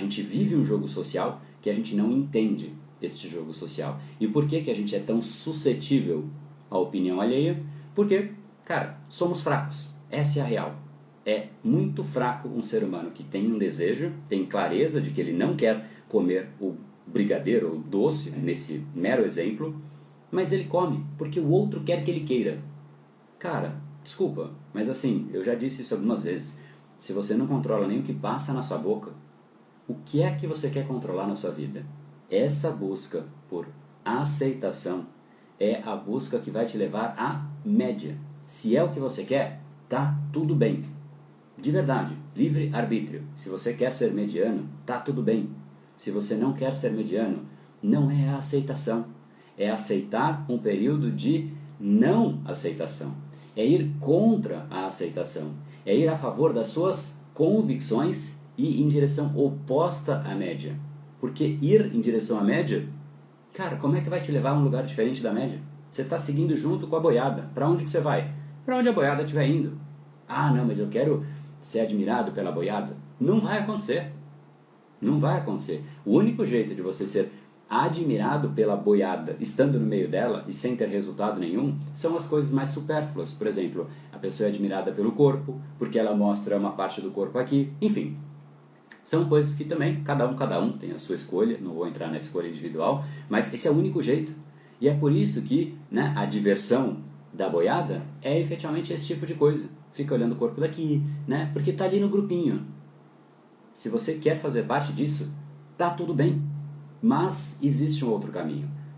gente vive um jogo social que a gente não entende este jogo social. E por que, que a gente é tão suscetível à opinião alheia? Porque, cara, somos fracos. Essa é a real. É muito fraco um ser humano que tem um desejo, tem clareza de que ele não quer comer o brigadeiro, o doce, nesse mero exemplo, mas ele come porque o outro quer que ele queira. Cara, desculpa, mas assim, eu já disse isso algumas vezes. Se você não controla nem o que passa na sua boca, o que é que você quer controlar na sua vida? Essa busca por aceitação é a busca que vai te levar à média. Se é o que você quer, tá tudo bem. De verdade, livre arbítrio. Se você quer ser mediano, tá tudo bem. Se você não quer ser mediano, não é a aceitação. É aceitar um período de não aceitação. É ir contra a aceitação. É ir a favor das suas convicções e em direção oposta à média. Porque ir em direção à média, cara, como é que vai te levar a um lugar diferente da média? Você está seguindo junto com a boiada. Para onde que você vai? Para onde a boiada estiver indo. Ah, não, mas eu quero ser admirado pela boiada. Não vai acontecer. Não vai acontecer. O único jeito de você ser admirado pela boiada estando no meio dela e sem ter resultado nenhum são as coisas mais supérfluas. Por exemplo, a pessoa é admirada pelo corpo, porque ela mostra uma parte do corpo aqui, enfim. São coisas que também, cada um, cada um tem a sua escolha, não vou entrar na escolha individual, mas esse é o único jeito. E é por isso que né, a diversão da boiada é efetivamente esse tipo de coisa. Fica olhando o corpo daqui, né? Porque tá ali no grupinho. Se você quer fazer parte disso, tá tudo bem. Mas existe um outro caminho.